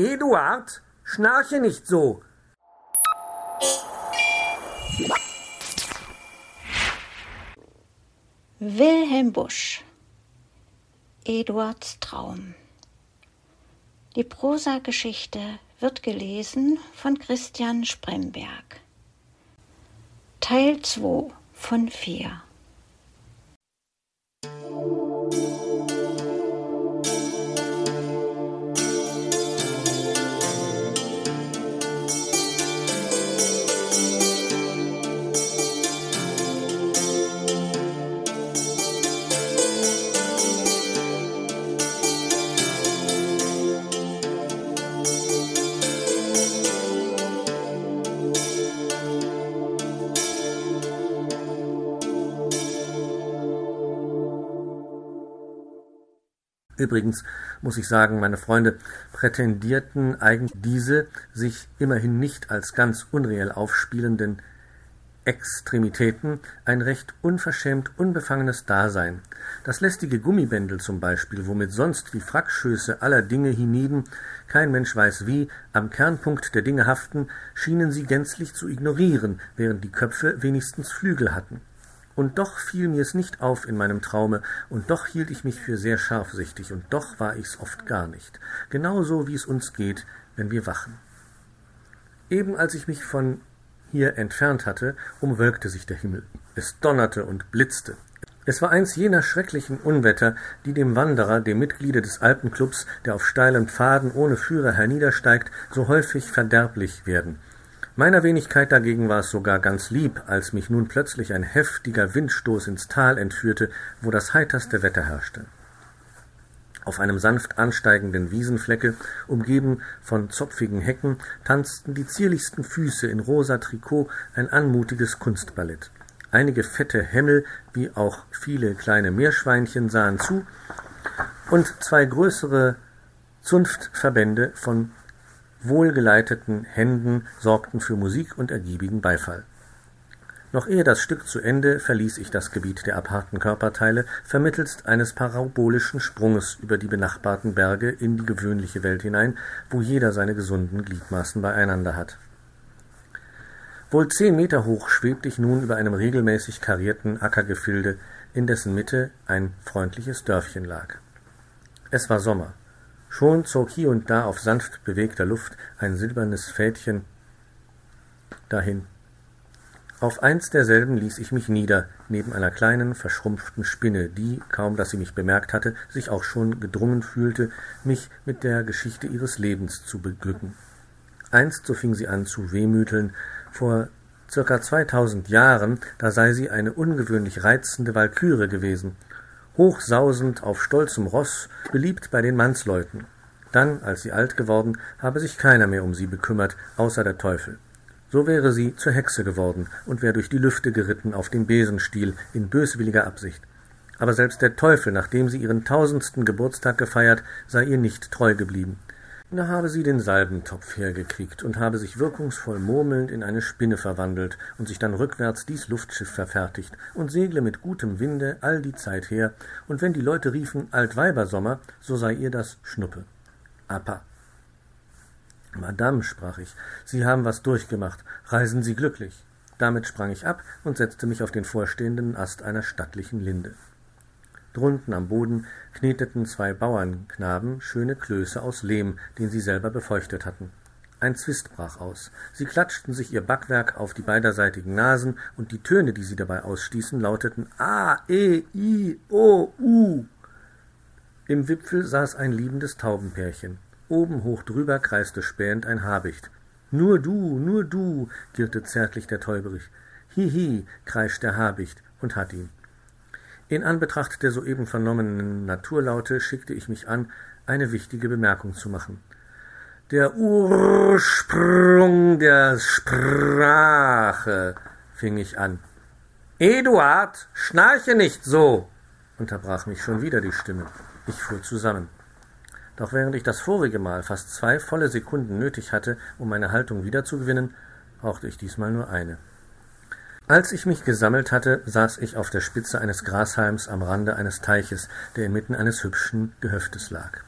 Eduard, schnarche nicht so. Wilhelm Busch Eduards Traum Die Prosageschichte wird gelesen von Christian Spremberg. Teil 2 von 4 Übrigens muss ich sagen, meine Freunde prätendierten eigentlich diese sich immerhin nicht als ganz unreell aufspielenden Extremitäten ein recht unverschämt unbefangenes Dasein. Das lästige Gummibändel zum Beispiel, womit sonst die Frackschöße aller Dinge hienieden, kein Mensch weiß wie, am Kernpunkt der Dinge haften, schienen sie gänzlich zu ignorieren, während die Köpfe wenigstens Flügel hatten. Und doch fiel mir's nicht auf in meinem Traume, und doch hielt ich mich für sehr scharfsichtig, und doch war ich's oft gar nicht, genau so wie's uns geht, wenn wir wachen. Eben als ich mich von hier entfernt hatte, umwölkte sich der Himmel. Es donnerte und blitzte. Es war eins jener schrecklichen Unwetter, die dem Wanderer, dem Mitgliede des Alpenclubs, der auf steilen Pfaden ohne Führer herniedersteigt, so häufig verderblich werden. Meiner Wenigkeit dagegen war es sogar ganz lieb, als mich nun plötzlich ein heftiger Windstoß ins Tal entführte, wo das heiterste Wetter herrschte. Auf einem sanft ansteigenden Wiesenflecke, umgeben von zopfigen Hecken, tanzten die zierlichsten Füße in rosa Trikot ein anmutiges Kunstballett. Einige fette Hämmel, wie auch viele kleine Meerschweinchen sahen zu, und zwei größere Zunftverbände von wohlgeleiteten Händen sorgten für Musik und ergiebigen Beifall. Noch ehe das Stück zu Ende verließ ich das Gebiet der aparten Körperteile vermittelst eines parabolischen Sprunges über die benachbarten Berge in die gewöhnliche Welt hinein, wo jeder seine gesunden Gliedmaßen beieinander hat. Wohl zehn Meter hoch schwebte ich nun über einem regelmäßig karierten Ackergefilde, in dessen Mitte ein freundliches Dörfchen lag. Es war Sommer. Schon zog hier und da auf sanft bewegter Luft ein silbernes Fädchen dahin. Auf eins derselben ließ ich mich nieder, neben einer kleinen, verschrumpften Spinne, die, kaum dass sie mich bemerkt hatte, sich auch schon gedrungen fühlte, mich mit der Geschichte ihres Lebens zu beglücken. Einst, so fing sie an zu wehmüteln, vor circa zweitausend Jahren, da sei sie eine ungewöhnlich reizende Walküre gewesen, hochsausend auf stolzem Ross, beliebt bei den Mannsleuten. Dann, als sie alt geworden, habe sich keiner mehr um sie bekümmert, außer der Teufel. So wäre sie zur Hexe geworden und wäre durch die Lüfte geritten auf dem Besenstiel in böswilliger Absicht. Aber selbst der Teufel, nachdem sie ihren tausendsten Geburtstag gefeiert, sei ihr nicht treu geblieben. Da habe sie den Salbentopf hergekriegt und habe sich wirkungsvoll murmelnd in eine Spinne verwandelt und sich dann rückwärts dies Luftschiff verfertigt und segle mit gutem Winde all die Zeit her, und wenn die Leute riefen Altweibersommer, so sei ihr das Schnuppe. Apa. Madame, sprach ich, Sie haben was durchgemacht, reisen Sie glücklich. Damit sprang ich ab und setzte mich auf den vorstehenden Ast einer stattlichen Linde. Drunten am Boden kneteten zwei Bauernknaben schöne Klöße aus Lehm, den sie selber befeuchtet hatten. Ein Zwist brach aus. Sie klatschten sich ihr Backwerk auf die beiderseitigen Nasen, und die Töne, die sie dabei ausstießen, lauteten A, E, I, O, U. Im Wipfel saß ein liebendes Taubenpärchen. Oben hoch drüber kreiste spähend ein Habicht. Nur du, nur du, girrte zärtlich der Täuberich. Hihi, kreischt der Habicht und hat ihn. In Anbetracht der soeben vernommenen Naturlaute schickte ich mich an, eine wichtige Bemerkung zu machen. Der Ursprung der Sprache, fing ich an. Eduard, schnarche nicht so, unterbrach mich schon wieder die Stimme. Ich fuhr zusammen. Doch während ich das vorige Mal fast zwei volle Sekunden nötig hatte, um meine Haltung wiederzugewinnen, brauchte ich diesmal nur eine. Als ich mich gesammelt hatte, saß ich auf der Spitze eines Grashalms am Rande eines Teiches, der inmitten eines hübschen Gehöftes lag.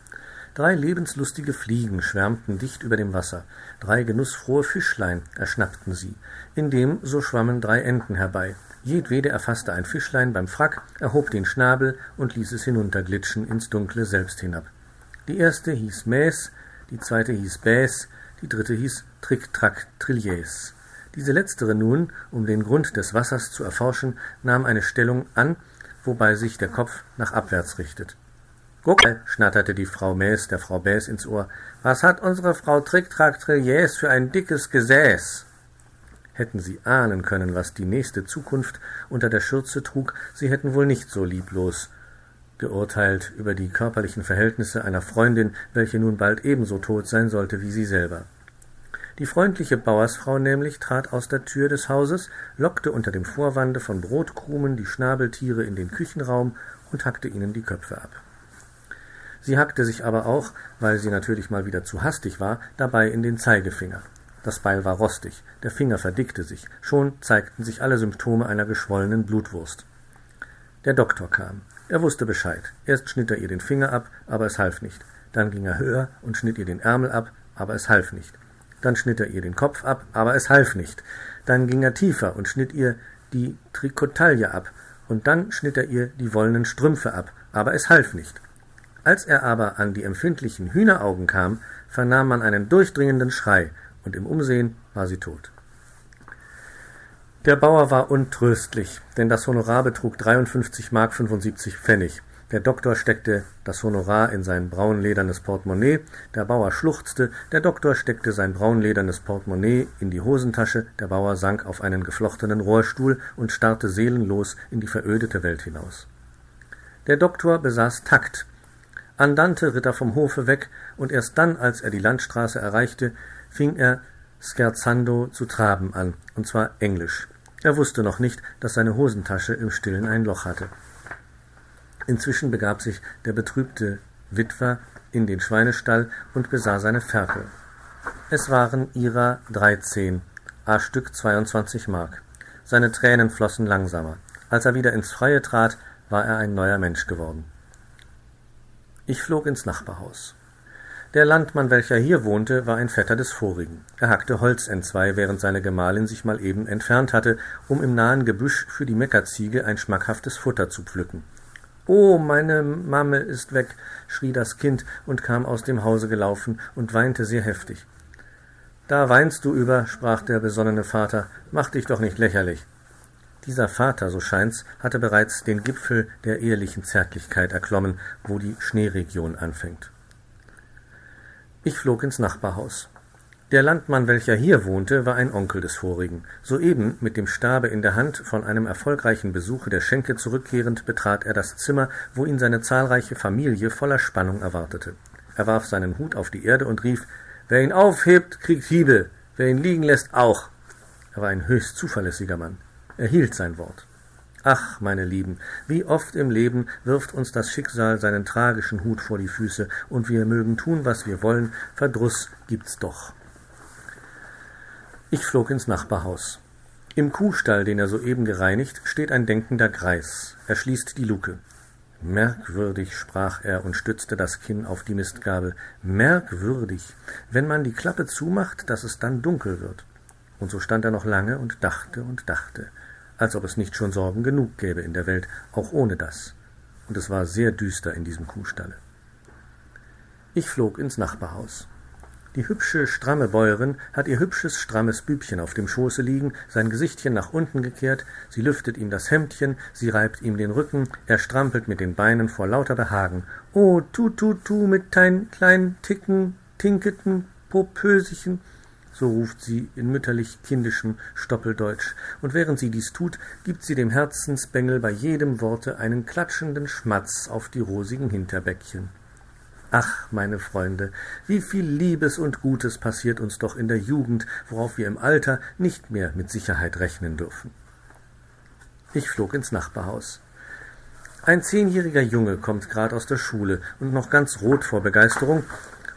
Drei lebenslustige Fliegen schwärmten dicht über dem Wasser, drei genussfrohe Fischlein erschnappten sie. Indem so schwammen drei Enten herbei. Jedwede erfasste ein Fischlein beim Frack, erhob den Schnabel und ließ es hinunterglitschen ins Dunkle selbst hinab. Die erste hieß Mäß, die zweite hieß Bäs, die dritte hieß Trick Track Trilliers. Diese letztere nun, um den Grund des Wassers zu erforschen, nahm eine Stellung an, wobei sich der Kopf nach abwärts richtet. Guck, schnatterte die Frau Mäß der Frau Bäs ins Ohr, was hat unsere Frau Trick Track Trilliers für ein dickes Gesäß? Hätten sie ahnen können, was die nächste Zukunft unter der Schürze trug, sie hätten wohl nicht so lieblos geurteilt über die körperlichen Verhältnisse einer Freundin, welche nun bald ebenso tot sein sollte wie sie selber. Die freundliche Bauersfrau nämlich trat aus der Tür des Hauses, lockte unter dem Vorwande von Brotkrumen die Schnabeltiere in den Küchenraum und hackte ihnen die Köpfe ab. Sie hackte sich aber auch, weil sie natürlich mal wieder zu hastig war, dabei in den Zeigefinger. Das Beil war rostig, der Finger verdickte sich, schon zeigten sich alle Symptome einer geschwollenen Blutwurst. Der Doktor kam. Er wusste Bescheid. Erst schnitt er ihr den Finger ab, aber es half nicht. Dann ging er höher und schnitt ihr den Ärmel ab, aber es half nicht. Dann schnitt er ihr den Kopf ab, aber es half nicht. Dann ging er tiefer und schnitt ihr die Trikotaille ab, und dann schnitt er ihr die wollenen Strümpfe ab, aber es half nicht. Als er aber an die empfindlichen Hühneraugen kam, vernahm man einen durchdringenden Schrei, und im Umsehen war sie tot. Der Bauer war untröstlich, denn das Honorar betrug 53 Mark 75 Pfennig. Der Doktor steckte das Honorar in sein braunledernes Portemonnaie, der Bauer schluchzte, der Doktor steckte sein braunledernes Portemonnaie in die Hosentasche, der Bauer sank auf einen geflochtenen Rohrstuhl und starrte seelenlos in die verödete Welt hinaus. Der Doktor besaß Takt. Andante ritt er vom Hofe weg, und erst dann, als er die Landstraße erreichte, fing er scherzando zu traben an, und zwar englisch. Er wusste noch nicht, dass seine Hosentasche im Stillen ein Loch hatte. Inzwischen begab sich der betrübte Witwer in den Schweinestall und besah seine Ferkel. Es waren ihrer dreizehn, a Stück zweiundzwanzig Mark. Seine Tränen flossen langsamer. Als er wieder ins Freie trat, war er ein neuer Mensch geworden. Ich flog ins Nachbarhaus. Der Landmann, welcher hier wohnte, war ein Vetter des vorigen. Er hackte Holz entzwei, während seine Gemahlin sich mal eben entfernt hatte, um im nahen Gebüsch für die Meckerziege ein schmackhaftes Futter zu pflücken. Oh, meine Mamme ist weg, schrie das Kind und kam aus dem Hause gelaufen und weinte sehr heftig. Da weinst du über, sprach der besonnene Vater, mach dich doch nicht lächerlich. Dieser Vater, so scheint's, hatte bereits den Gipfel der ehelichen Zärtlichkeit erklommen, wo die Schneeregion anfängt. Ich flog ins Nachbarhaus. Der Landmann, welcher hier wohnte, war ein Onkel des vorigen. Soeben, mit dem Stabe in der Hand, von einem erfolgreichen Besuche der Schenke zurückkehrend, betrat er das Zimmer, wo ihn seine zahlreiche Familie voller Spannung erwartete. Er warf seinen Hut auf die Erde und rief Wer ihn aufhebt, kriegt Hiebe, wer ihn liegen lässt, auch. Er war ein höchst zuverlässiger Mann. Er hielt sein Wort. Ach, meine Lieben, wie oft im Leben wirft uns das Schicksal seinen tragischen Hut vor die Füße, und wir mögen tun, was wir wollen, Verdruss gibt's doch. Ich flog ins Nachbarhaus. Im Kuhstall, den er soeben gereinigt, steht ein denkender Greis. Er schließt die Luke. Merkwürdig, sprach er und stützte das Kinn auf die Mistgabel. Merkwürdig, wenn man die Klappe zumacht, dass es dann dunkel wird. Und so stand er noch lange und dachte und dachte als ob es nicht schon Sorgen genug gäbe in der Welt, auch ohne das. Und es war sehr düster in diesem Kuhstalle. Ich flog ins Nachbarhaus. Die hübsche, stramme Bäuerin hat ihr hübsches, strammes Bübchen auf dem Schoße liegen, sein Gesichtchen nach unten gekehrt, sie lüftet ihm das Hemdchen, sie reibt ihm den Rücken, er strampelt mit den Beinen vor lauter Behagen. Oh, tu, tu, tu, mit dein kleinen Ticken, Tinketen, Popösechen, so ruft sie in mütterlich kindischem Stoppeldeutsch, und während sie dies tut, gibt sie dem Herzensbengel bei jedem Worte einen klatschenden Schmatz auf die rosigen Hinterbäckchen. Ach, meine Freunde, wie viel Liebes und Gutes passiert uns doch in der Jugend, worauf wir im Alter nicht mehr mit Sicherheit rechnen dürfen. Ich flog ins Nachbarhaus. Ein zehnjähriger Junge kommt grad aus der Schule und noch ganz rot vor Begeisterung,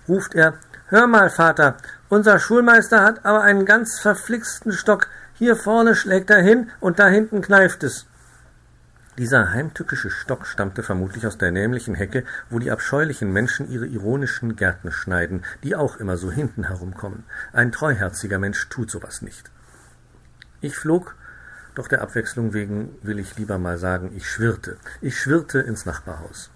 ruft er Hör mal, Vater, unser Schulmeister hat aber einen ganz verflixten Stock. Hier vorne schlägt er hin und da hinten kneift es. Dieser heimtückische Stock stammte vermutlich aus der nämlichen Hecke, wo die abscheulichen Menschen ihre ironischen Gärten schneiden, die auch immer so hinten herumkommen. Ein treuherziger Mensch tut sowas nicht. Ich flog, doch der Abwechslung wegen will ich lieber mal sagen, ich schwirrte. Ich schwirrte ins Nachbarhaus.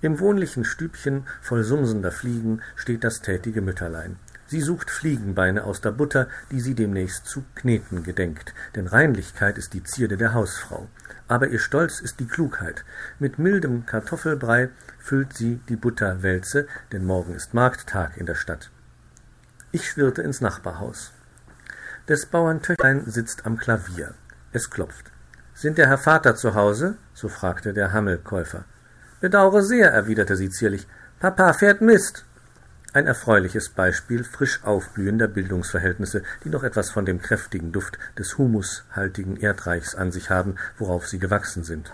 Im wohnlichen Stübchen voll sumsender Fliegen steht das tätige Mütterlein. Sie sucht Fliegenbeine aus der Butter, die sie demnächst zu kneten gedenkt, denn Reinlichkeit ist die Zierde der Hausfrau. Aber ihr Stolz ist die Klugheit. Mit mildem Kartoffelbrei füllt sie die Butterwälze, denn morgen ist Markttag in der Stadt. Ich schwirrte ins Nachbarhaus. Des Bauern Töchlein sitzt am Klavier. Es klopft. Sind der Herr Vater zu Hause? so fragte der Hammelkäufer. Bedaure sehr, erwiderte sie zierlich. Papa fährt Mist. Ein erfreuliches Beispiel frisch aufblühender Bildungsverhältnisse, die noch etwas von dem kräftigen Duft des humushaltigen Erdreichs an sich haben, worauf sie gewachsen sind.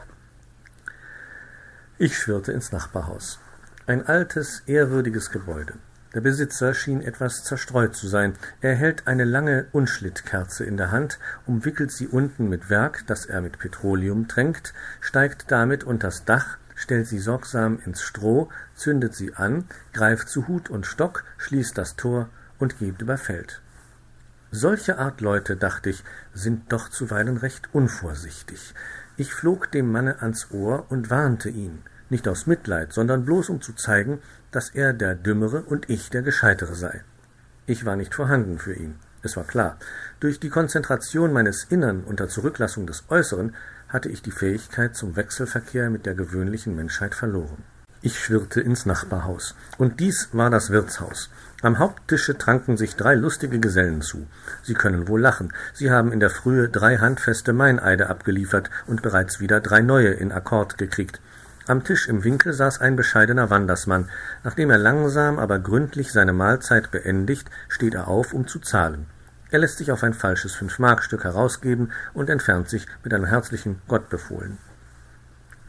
Ich schwirrte ins Nachbarhaus. Ein altes, ehrwürdiges Gebäude. Der Besitzer schien etwas zerstreut zu sein. Er hält eine lange Unschlittkerze in der Hand, umwickelt sie unten mit Werk, das er mit Petroleum tränkt, steigt damit unters Dach, stellt sie sorgsam ins Stroh, zündet sie an, greift zu Hut und Stock, schließt das Tor und geht über Feld. Solche Art Leute, dachte ich, sind doch zuweilen recht unvorsichtig. Ich flog dem Manne ans Ohr und warnte ihn, nicht aus Mitleid, sondern bloß um zu zeigen, dass er der Dümmere und ich der Gescheitere sei. Ich war nicht vorhanden für ihn. Es war klar. Durch die Konzentration meines Innern unter Zurücklassung des Äußeren hatte ich die Fähigkeit zum Wechselverkehr mit der gewöhnlichen Menschheit verloren. Ich schwirrte ins Nachbarhaus. Und dies war das Wirtshaus. Am Haupttische tranken sich drei lustige Gesellen zu. Sie können wohl lachen. Sie haben in der Frühe drei handfeste Meineide abgeliefert und bereits wieder drei neue in Akkord gekriegt. Am Tisch im Winkel saß ein bescheidener Wandersmann. Nachdem er langsam, aber gründlich seine Mahlzeit beendigt, steht er auf, um zu zahlen. Er lässt sich auf ein falsches Fünfmarkstück herausgeben und entfernt sich mit einem herzlichen Gott befohlen.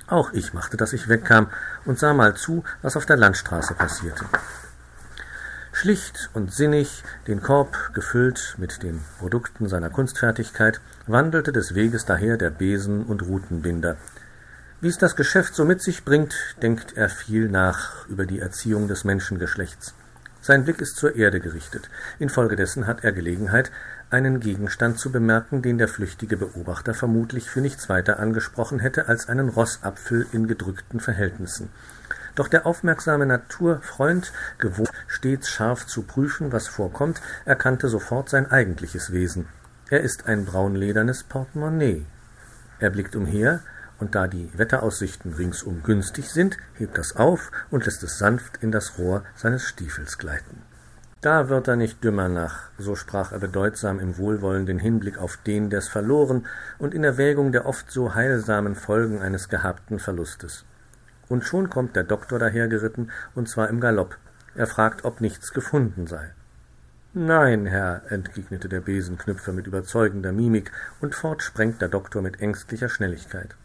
Auch ich machte, dass ich wegkam und sah mal zu, was auf der Landstraße passierte. Schlicht und sinnig, den Korb gefüllt mit den Produkten seiner Kunstfertigkeit, wandelte des Weges daher der Besen- und Rutenbinder. Wie es das Geschäft so mit sich bringt, denkt er viel nach über die Erziehung des Menschengeschlechts. Sein Blick ist zur Erde gerichtet. Infolgedessen hat er Gelegenheit, einen Gegenstand zu bemerken, den der flüchtige Beobachter vermutlich für nichts weiter angesprochen hätte als einen Rossapfel in gedrückten Verhältnissen. Doch der aufmerksame Naturfreund, gewohnt stets scharf zu prüfen, was vorkommt, erkannte sofort sein eigentliches Wesen. Er ist ein braunledernes Portemonnaie. Er blickt umher, und da die Wetteraussichten ringsum günstig sind, hebt das auf und lässt es sanft in das Rohr seines Stiefels gleiten. Da wird er nicht dümmer nach, so sprach er bedeutsam im wohlwollenden Hinblick auf den, der's verloren, und in Erwägung der oft so heilsamen Folgen eines gehabten Verlustes. Und schon kommt der Doktor dahergeritten, und zwar im Galopp. Er fragt, ob nichts gefunden sei. Nein, Herr, entgegnete der Besenknüpfer mit überzeugender Mimik, und fort sprengt der Doktor mit ängstlicher Schnelligkeit.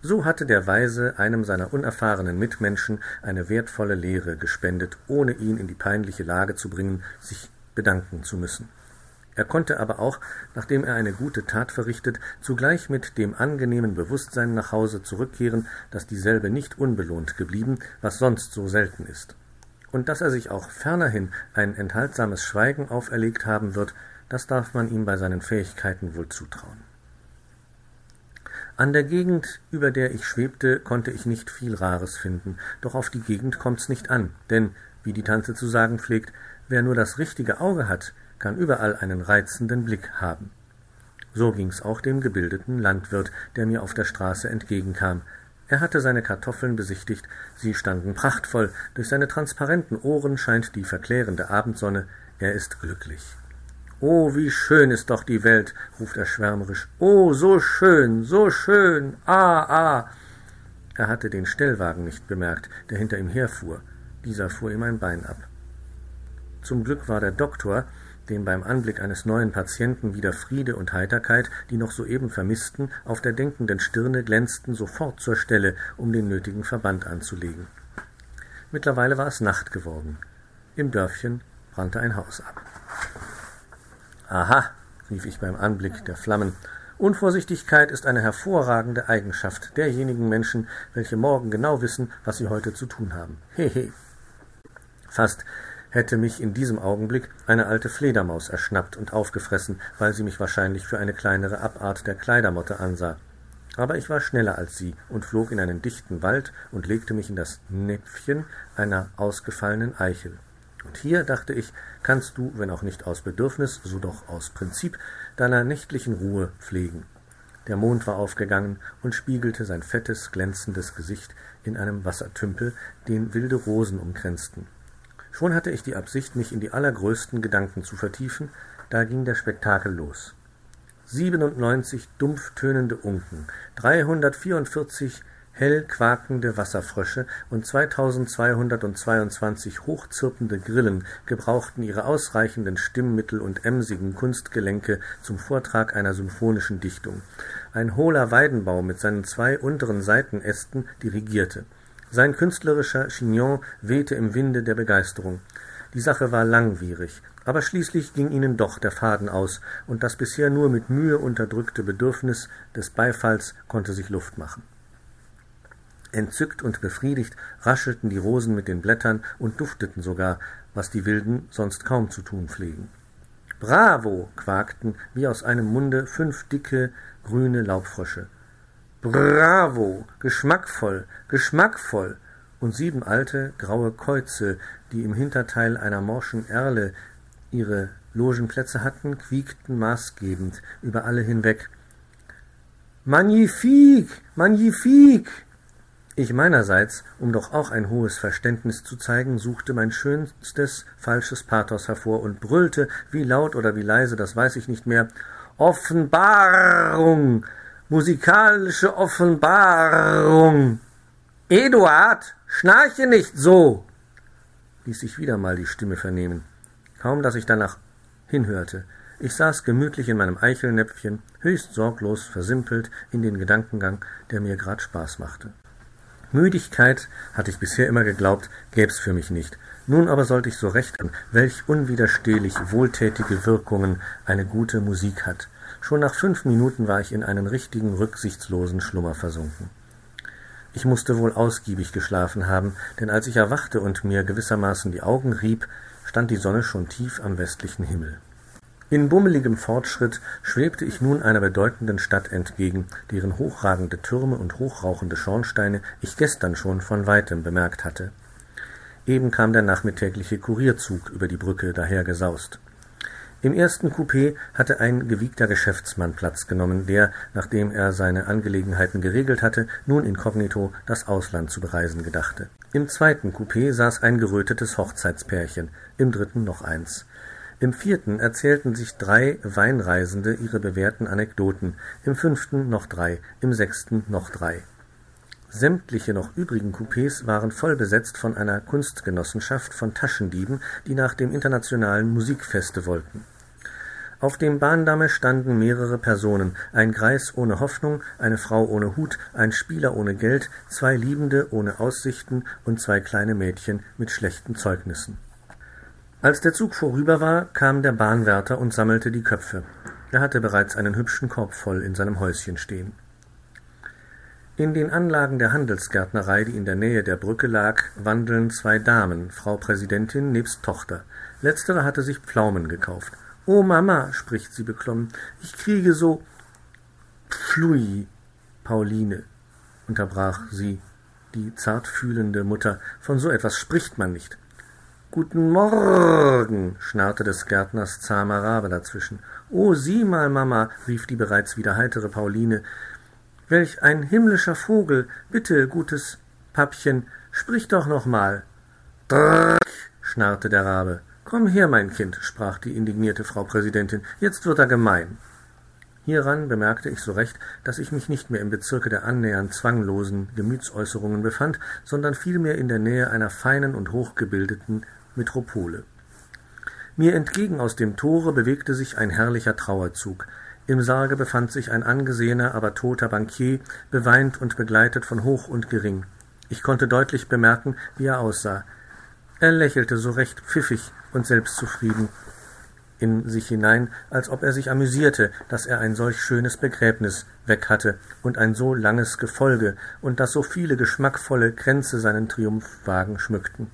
So hatte der Weise einem seiner unerfahrenen Mitmenschen eine wertvolle Lehre gespendet, ohne ihn in die peinliche Lage zu bringen, sich bedanken zu müssen. Er konnte aber auch, nachdem er eine gute Tat verrichtet, zugleich mit dem angenehmen Bewusstsein nach Hause zurückkehren, dass dieselbe nicht unbelohnt geblieben, was sonst so selten ist. Und dass er sich auch fernerhin ein enthaltsames Schweigen auferlegt haben wird, das darf man ihm bei seinen Fähigkeiten wohl zutrauen. An der Gegend, über der ich schwebte, konnte ich nicht viel Rares finden, doch auf die Gegend kommt's nicht an, denn, wie die Tante zu sagen pflegt, wer nur das richtige Auge hat, kann überall einen reizenden Blick haben. So ging's auch dem gebildeten Landwirt, der mir auf der Straße entgegenkam. Er hatte seine Kartoffeln besichtigt, sie standen prachtvoll, durch seine transparenten Ohren scheint die verklärende Abendsonne, er ist glücklich. Oh, wie schön ist doch die Welt, ruft er schwärmerisch. Oh, so schön, so schön. Ah, ah. Er hatte den Stellwagen nicht bemerkt, der hinter ihm herfuhr. Dieser fuhr ihm ein Bein ab. Zum Glück war der Doktor, dem beim Anblick eines neuen Patienten wieder Friede und Heiterkeit, die noch soeben vermissten, auf der denkenden Stirne glänzten, sofort zur Stelle, um den nötigen Verband anzulegen. Mittlerweile war es Nacht geworden. Im Dörfchen brannte ein Haus ab. Aha, rief ich beim Anblick der Flammen Unvorsichtigkeit ist eine hervorragende Eigenschaft derjenigen Menschen, welche morgen genau wissen, was sie heute zu tun haben. Hehe. Fast hätte mich in diesem Augenblick eine alte Fledermaus erschnappt und aufgefressen, weil sie mich wahrscheinlich für eine kleinere Abart der Kleidermotte ansah. Aber ich war schneller als sie und flog in einen dichten Wald und legte mich in das Näpfchen einer ausgefallenen Eichel. Und hier, dachte ich, kannst du, wenn auch nicht aus Bedürfnis, so doch aus Prinzip, deiner nächtlichen Ruhe pflegen. Der Mond war aufgegangen und spiegelte sein fettes, glänzendes Gesicht in einem Wassertümpel, den wilde Rosen umkränzten. Schon hatte ich die Absicht, mich in die allergrößten Gedanken zu vertiefen, da ging der Spektakel los. Siebenundneunzig dumpf tönende Unken, dreihundertvierundvierzig hell quakende Wasserfrösche und zweitausendzweihundertzweiundzwanzig hochzirpende Grillen gebrauchten ihre ausreichenden Stimmmittel und emsigen Kunstgelenke zum Vortrag einer symphonischen Dichtung. Ein hohler Weidenbaum mit seinen zwei unteren Seitenästen dirigierte. Sein künstlerischer Chignon wehte im Winde der Begeisterung. Die Sache war langwierig, aber schließlich ging ihnen doch der Faden aus, und das bisher nur mit Mühe unterdrückte Bedürfnis des Beifalls konnte sich Luft machen. Entzückt und befriedigt raschelten die Rosen mit den Blättern und dufteten sogar, was die Wilden sonst kaum zu tun pflegen. Bravo! quakten wie aus einem Munde fünf dicke, grüne Laubfrösche. Bravo! Geschmackvoll, geschmackvoll! Und sieben alte, graue Käuze, die im Hinterteil einer morschen Erle ihre Logenplätze hatten, quiekten maßgebend über alle hinweg. Magnifique! Magnifique! Ich meinerseits, um doch auch ein hohes Verständnis zu zeigen, suchte mein schönstes falsches Pathos hervor und brüllte, wie laut oder wie leise, das weiß ich nicht mehr, Offenbarung! Musikalische Offenbarung. Eduard, schnarche nicht so, ließ sich wieder mal die Stimme vernehmen. Kaum, dass ich danach hinhörte. Ich saß gemütlich in meinem Eichelnäpfchen, höchst sorglos versimpelt in den Gedankengang, der mir grad Spaß machte. Müdigkeit, hatte ich bisher immer geglaubt, gäb's für mich nicht. Nun aber sollte ich so recht an, welch unwiderstehlich wohltätige Wirkungen eine gute Musik hat. Schon nach fünf Minuten war ich in einen richtigen rücksichtslosen Schlummer versunken. Ich musste wohl ausgiebig geschlafen haben, denn als ich erwachte und mir gewissermaßen die Augen rieb, stand die Sonne schon tief am westlichen Himmel. In bummeligem Fortschritt schwebte ich nun einer bedeutenden Stadt entgegen, deren hochragende Türme und hochrauchende Schornsteine ich gestern schon von weitem bemerkt hatte. Eben kam der nachmittägliche Kurierzug über die Brücke dahergesaust. Im ersten Coupé hatte ein gewiegter Geschäftsmann Platz genommen, der, nachdem er seine Angelegenheiten geregelt hatte, nun inkognito das Ausland zu bereisen gedachte. Im zweiten Coupé saß ein gerötetes Hochzeitspärchen, im dritten noch eins. Im vierten erzählten sich drei Weinreisende ihre bewährten Anekdoten, im fünften noch drei, im sechsten noch drei. Sämtliche noch übrigen Coupés waren voll besetzt von einer Kunstgenossenschaft von Taschendieben, die nach dem internationalen Musikfeste wollten. Auf dem Bahndamme standen mehrere Personen, ein Greis ohne Hoffnung, eine Frau ohne Hut, ein Spieler ohne Geld, zwei Liebende ohne Aussichten und zwei kleine Mädchen mit schlechten Zeugnissen. Als der Zug vorüber war, kam der Bahnwärter und sammelte die Köpfe. Er hatte bereits einen hübschen Korb voll in seinem Häuschen stehen. In den Anlagen der Handelsgärtnerei, die in der Nähe der Brücke lag, wandeln zwei Damen, Frau Präsidentin nebst Tochter. Letztere hatte sich Pflaumen gekauft. Oh Mama, spricht sie beklommen, ich kriege so. Pflui, Pauline, unterbrach sie, die zartfühlende Mutter, von so etwas spricht man nicht. Guten Morgen, schnarrte des Gärtners zahmer Rabe dazwischen. Oh, sieh mal, Mama, rief die bereits wieder heitere Pauline, Welch ein himmlischer Vogel! Bitte, gutes Pappchen, sprich doch noch mal. Drrrk, schnarrte der Rabe. Komm her, mein Kind, sprach die indignierte Frau Präsidentin, jetzt wird er gemein. Hieran bemerkte ich so recht, dass ich mich nicht mehr im Bezirke der annähernd zwanglosen Gemütsäußerungen befand, sondern vielmehr in der Nähe einer feinen und hochgebildeten Metropole. Mir entgegen aus dem Tore bewegte sich ein herrlicher Trauerzug. Im Sarge befand sich ein angesehener, aber toter Bankier, beweint und begleitet von Hoch und Gering. Ich konnte deutlich bemerken, wie er aussah. Er lächelte so recht pfiffig und selbstzufrieden. in sich hinein, als ob er sich amüsierte, dass er ein solch schönes Begräbnis weg hatte und ein so langes Gefolge und dass so viele geschmackvolle Kränze seinen Triumphwagen schmückten.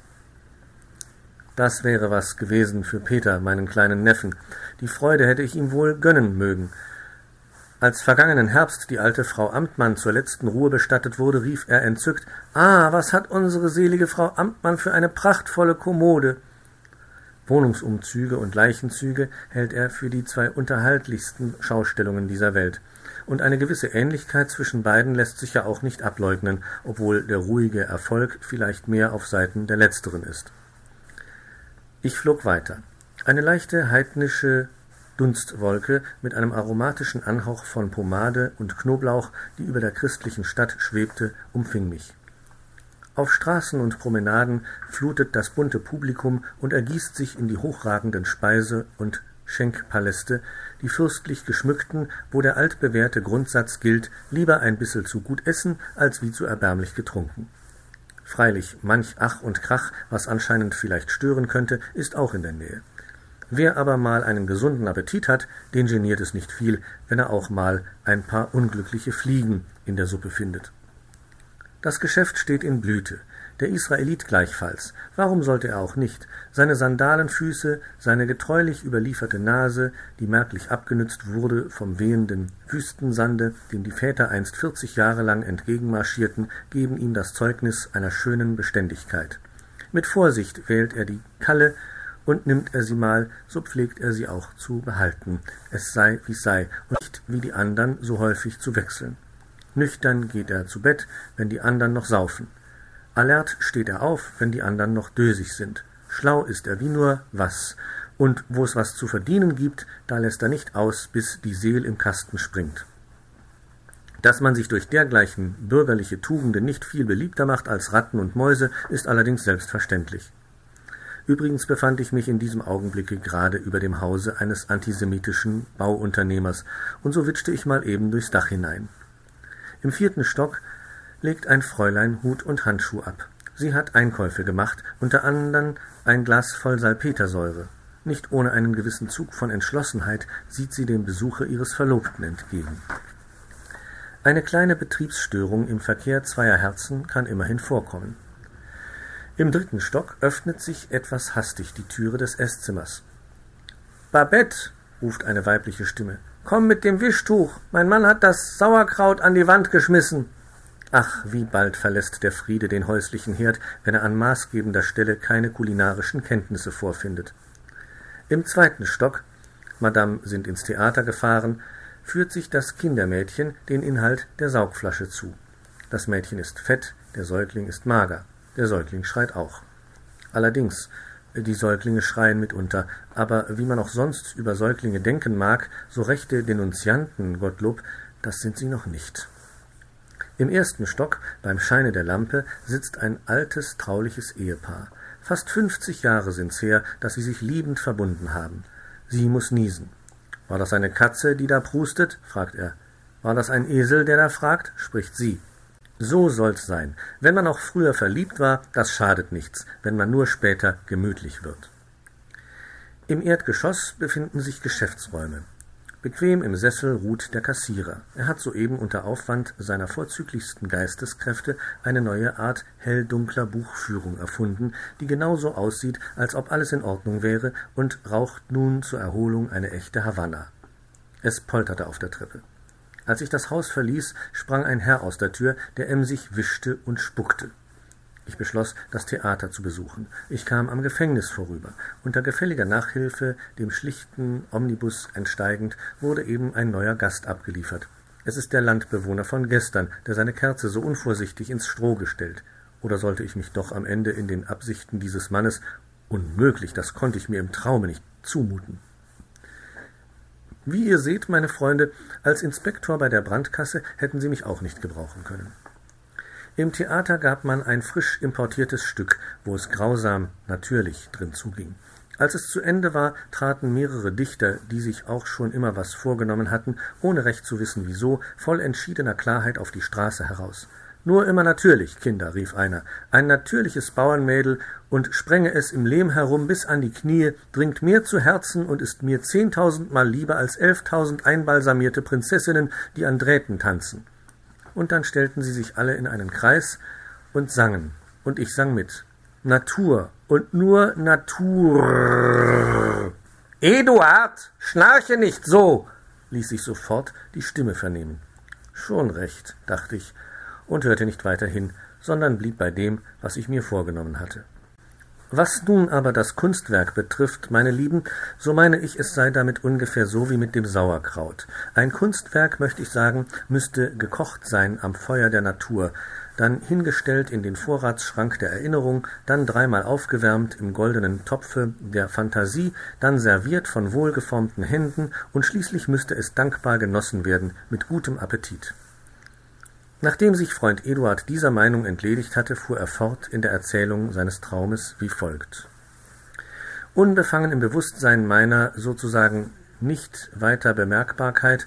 Das wäre was gewesen für Peter, meinen kleinen Neffen. Die Freude hätte ich ihm wohl gönnen mögen. Als vergangenen Herbst die alte Frau Amtmann zur letzten Ruhe bestattet wurde, rief er entzückt Ah, was hat unsere selige Frau Amtmann für eine prachtvolle Kommode. Wohnungsumzüge und Leichenzüge hält er für die zwei unterhaltlichsten Schaustellungen dieser Welt. Und eine gewisse Ähnlichkeit zwischen beiden lässt sich ja auch nicht ableugnen, obwohl der ruhige Erfolg vielleicht mehr auf Seiten der letzteren ist. Ich flog weiter. Eine leichte heidnische Dunstwolke mit einem aromatischen Anhauch von Pomade und Knoblauch, die über der christlichen Stadt schwebte, umfing mich. Auf Straßen und Promenaden flutet das bunte Publikum und ergießt sich in die hochragenden Speise- und Schenkpaläste, die fürstlich geschmückten, wo der altbewährte Grundsatz gilt, lieber ein bissel zu gut essen, als wie zu erbärmlich getrunken. Freilich, manch Ach und Krach, was anscheinend vielleicht stören könnte, ist auch in der Nähe. Wer aber mal einen gesunden Appetit hat, den geniert es nicht viel, wenn er auch mal ein paar unglückliche Fliegen in der Suppe findet. Das Geschäft steht in Blüte, der Israelit gleichfalls. Warum sollte er auch nicht? Seine Sandalenfüße, seine getreulich überlieferte Nase, die merklich abgenützt wurde vom wehenden Wüstensande, dem die Väter einst vierzig Jahre lang entgegenmarschierten, geben ihm das Zeugnis einer schönen Beständigkeit. Mit Vorsicht wählt er die Kalle, und nimmt er sie mal, so pflegt er sie auch zu behalten, es sei wie's sei, und nicht wie die andern so häufig zu wechseln. Nüchtern geht er zu Bett, wenn die andern noch saufen. Alert steht er auf, wenn die andern noch dösig sind. Schlau ist er wie nur was, und wo es was zu verdienen gibt, da lässt er nicht aus, bis die Seel im Kasten springt. Dass man sich durch dergleichen bürgerliche Tugenden nicht viel beliebter macht als Ratten und Mäuse, ist allerdings selbstverständlich. Übrigens befand ich mich in diesem Augenblicke gerade über dem Hause eines antisemitischen Bauunternehmers, und so witschte ich mal eben durchs Dach hinein. Im vierten Stock legt ein Fräulein Hut und Handschuh ab. Sie hat Einkäufe gemacht, unter anderem ein Glas voll Salpetersäure. Nicht ohne einen gewissen Zug von Entschlossenheit sieht sie dem Besuche ihres Verlobten entgegen. Eine kleine Betriebsstörung im Verkehr zweier Herzen kann immerhin vorkommen. Im dritten Stock öffnet sich etwas hastig die Türe des Eßzimmers. Babette, ruft eine weibliche Stimme, Komm mit dem Wischtuch. Mein Mann hat das Sauerkraut an die Wand geschmissen. Ach, wie bald verlässt der Friede den häuslichen Herd, wenn er an maßgebender Stelle keine kulinarischen Kenntnisse vorfindet. Im zweiten Stock, Madame sind ins Theater gefahren, führt sich das Kindermädchen den Inhalt der Saugflasche zu. Das Mädchen ist fett, der Säugling ist mager. Der Säugling schreit auch. Allerdings, die Säuglinge schreien mitunter, aber wie man auch sonst über Säuglinge denken mag, so rechte Denunzianten, Gottlob, das sind sie noch nicht. Im ersten Stock, beim Scheine der Lampe, sitzt ein altes, trauliches Ehepaar. Fast fünfzig Jahre sind's her, dass sie sich liebend verbunden haben. Sie muss niesen. War das eine Katze, die da prustet? fragt er. War das ein Esel, der da fragt? spricht sie. So soll's sein. Wenn man auch früher verliebt war, das schadet nichts, wenn man nur später gemütlich wird. Im Erdgeschoss befinden sich Geschäftsräume. Bequem im Sessel ruht der Kassierer. Er hat soeben unter Aufwand seiner vorzüglichsten Geisteskräfte eine neue Art hell-dunkler Buchführung erfunden, die genauso aussieht, als ob alles in Ordnung wäre, und raucht nun zur Erholung eine echte Havanna. Es polterte auf der Treppe. Als ich das Haus verließ, sprang ein Herr aus der Tür, der emsig wischte und spuckte. Ich beschloss, das Theater zu besuchen. Ich kam am Gefängnis vorüber. Unter gefälliger Nachhilfe, dem schlichten Omnibus entsteigend, wurde eben ein neuer Gast abgeliefert. Es ist der Landbewohner von gestern, der seine Kerze so unvorsichtig ins Stroh gestellt. Oder sollte ich mich doch am Ende in den Absichten dieses Mannes unmöglich, das konnte ich mir im Traume nicht zumuten. Wie ihr seht, meine Freunde, als Inspektor bei der Brandkasse hätten Sie mich auch nicht gebrauchen können. Im Theater gab man ein frisch importiertes Stück, wo es grausam natürlich drin zuging. Als es zu Ende war, traten mehrere Dichter, die sich auch schon immer was vorgenommen hatten, ohne recht zu wissen wieso, voll entschiedener Klarheit auf die Straße heraus. Nur immer natürlich, Kinder, rief einer, ein natürliches Bauernmädel und sprenge es im Lehm herum bis an die Knie, dringt mir zu Herzen und ist mir zehntausendmal lieber als elftausend einbalsamierte Prinzessinnen, die an Drähten tanzen. Und dann stellten sie sich alle in einen Kreis und sangen, und ich sang mit. Natur und nur Natur. Eduard, schnarche nicht so, ließ sich sofort die Stimme vernehmen. Schon recht, dachte ich und hörte nicht weiter hin, sondern blieb bei dem, was ich mir vorgenommen hatte. Was nun aber das Kunstwerk betrifft, meine Lieben, so meine ich, es sei damit ungefähr so wie mit dem Sauerkraut. Ein Kunstwerk, möchte ich sagen, müsste gekocht sein am Feuer der Natur, dann hingestellt in den Vorratsschrank der Erinnerung, dann dreimal aufgewärmt im goldenen Topfe der Phantasie, dann serviert von wohlgeformten Händen und schließlich müsste es dankbar genossen werden mit gutem Appetit. Nachdem sich Freund Eduard dieser Meinung entledigt hatte, fuhr er fort in der Erzählung seines Traumes wie folgt. Unbefangen im Bewusstsein meiner sozusagen nicht weiter Bemerkbarkeit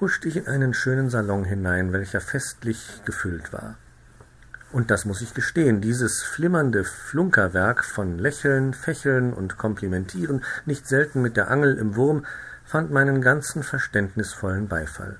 huschte ich in einen schönen Salon hinein, welcher festlich gefüllt war. Und das muss ich gestehen, dieses flimmernde Flunkerwerk von Lächeln, Fächeln und Komplimentieren, nicht selten mit der Angel im Wurm, fand meinen ganzen verständnisvollen Beifall.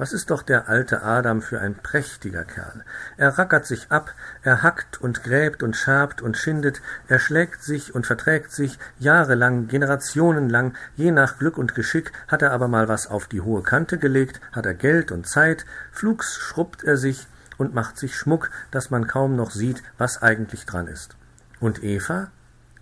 Was ist doch der alte Adam für ein prächtiger Kerl. Er rackert sich ab, er hackt und gräbt und schabt und schindet, er schlägt sich und verträgt sich, jahrelang, generationenlang, je nach Glück und Geschick, hat er aber mal was auf die hohe Kante gelegt, hat er Geld und Zeit, flugs schrubbt er sich und macht sich Schmuck, dass man kaum noch sieht, was eigentlich dran ist. Und Eva?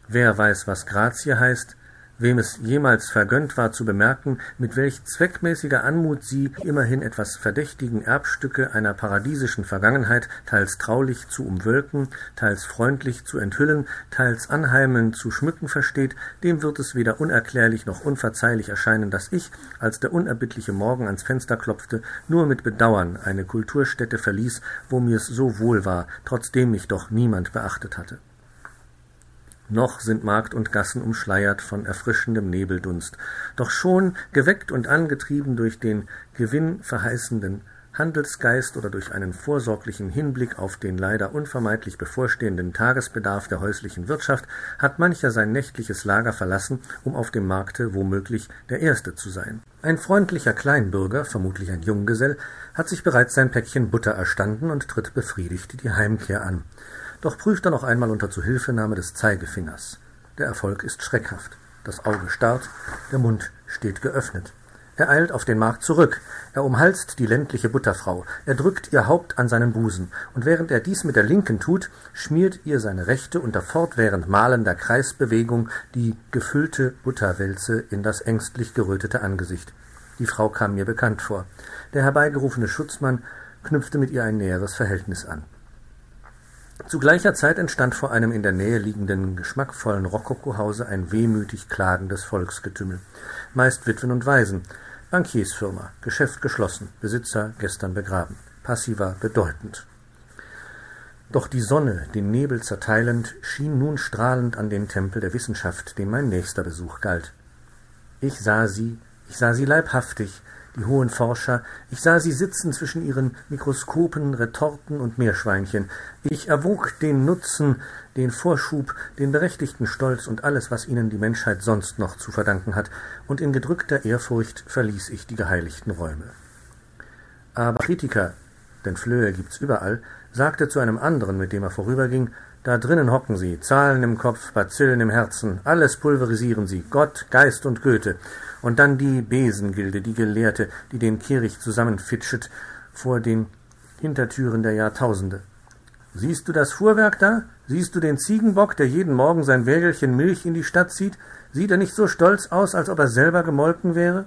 Wer weiß, was Grazie heißt, Wem es jemals vergönnt war zu bemerken, mit welch zweckmäßiger Anmut sie immerhin etwas verdächtigen Erbstücke einer paradiesischen Vergangenheit teils traulich zu umwölken, teils freundlich zu enthüllen, teils anheimelnd zu schmücken versteht, dem wird es weder unerklärlich noch unverzeihlich erscheinen, dass ich, als der unerbittliche Morgen ans Fenster klopfte, nur mit Bedauern eine Kulturstätte verließ, wo mir's so wohl war, trotzdem mich doch niemand beachtet hatte noch sind Markt und Gassen umschleiert von erfrischendem Nebeldunst, doch schon, geweckt und angetrieben durch den gewinnverheißenden Handelsgeist oder durch einen vorsorglichen Hinblick auf den leider unvermeidlich bevorstehenden Tagesbedarf der häuslichen Wirtschaft, hat mancher sein nächtliches Lager verlassen, um auf dem Markte womöglich der Erste zu sein. Ein freundlicher Kleinbürger, vermutlich ein Junggesell, hat sich bereits sein Päckchen Butter erstanden und tritt befriedigt die Heimkehr an. Doch prüft er noch einmal unter Zuhilfenahme des Zeigefingers. Der Erfolg ist schreckhaft. Das Auge starrt, der Mund steht geöffnet. Er eilt auf den Markt zurück. Er umhalst die ländliche Butterfrau. Er drückt ihr Haupt an seinen Busen. Und während er dies mit der linken tut, schmiert ihr seine rechte unter fortwährend malender Kreisbewegung die gefüllte Butterwälze in das ängstlich gerötete Angesicht. Die Frau kam mir bekannt vor. Der herbeigerufene Schutzmann knüpfte mit ihr ein näheres Verhältnis an. Zu gleicher Zeit entstand vor einem in der Nähe liegenden geschmackvollen Rokokohause ein wehmütig klagendes Volksgetümmel. Meist Witwen und Waisen. Bankiersfirma, Geschäft geschlossen, Besitzer gestern begraben. Passiver bedeutend. Doch die Sonne, den Nebel zerteilend, schien nun strahlend an den Tempel der Wissenschaft, dem mein nächster Besuch galt. Ich sah sie, ich sah sie leibhaftig, die hohen Forscher, ich sah sie sitzen zwischen ihren Mikroskopen, Retorten und Meerschweinchen. Ich erwog den Nutzen, den Vorschub, den berechtigten Stolz und alles, was ihnen die Menschheit sonst noch zu verdanken hat, und in gedrückter Ehrfurcht verließ ich die geheiligten Räume. Aber Kritiker, denn Flöhe gibt's überall, sagte zu einem anderen, mit dem er vorüberging, da drinnen hocken sie, Zahlen im Kopf, Bazillen im Herzen, alles pulverisieren sie, Gott, Geist und Goethe. Und dann die Besengilde, die Gelehrte, die den Kehricht zusammenfitschet vor den Hintertüren der Jahrtausende. Siehst du das Fuhrwerk da? Siehst du den Ziegenbock, der jeden Morgen sein Wägelchen Milch in die Stadt zieht? Sieht er nicht so stolz aus, als ob er selber gemolken wäre?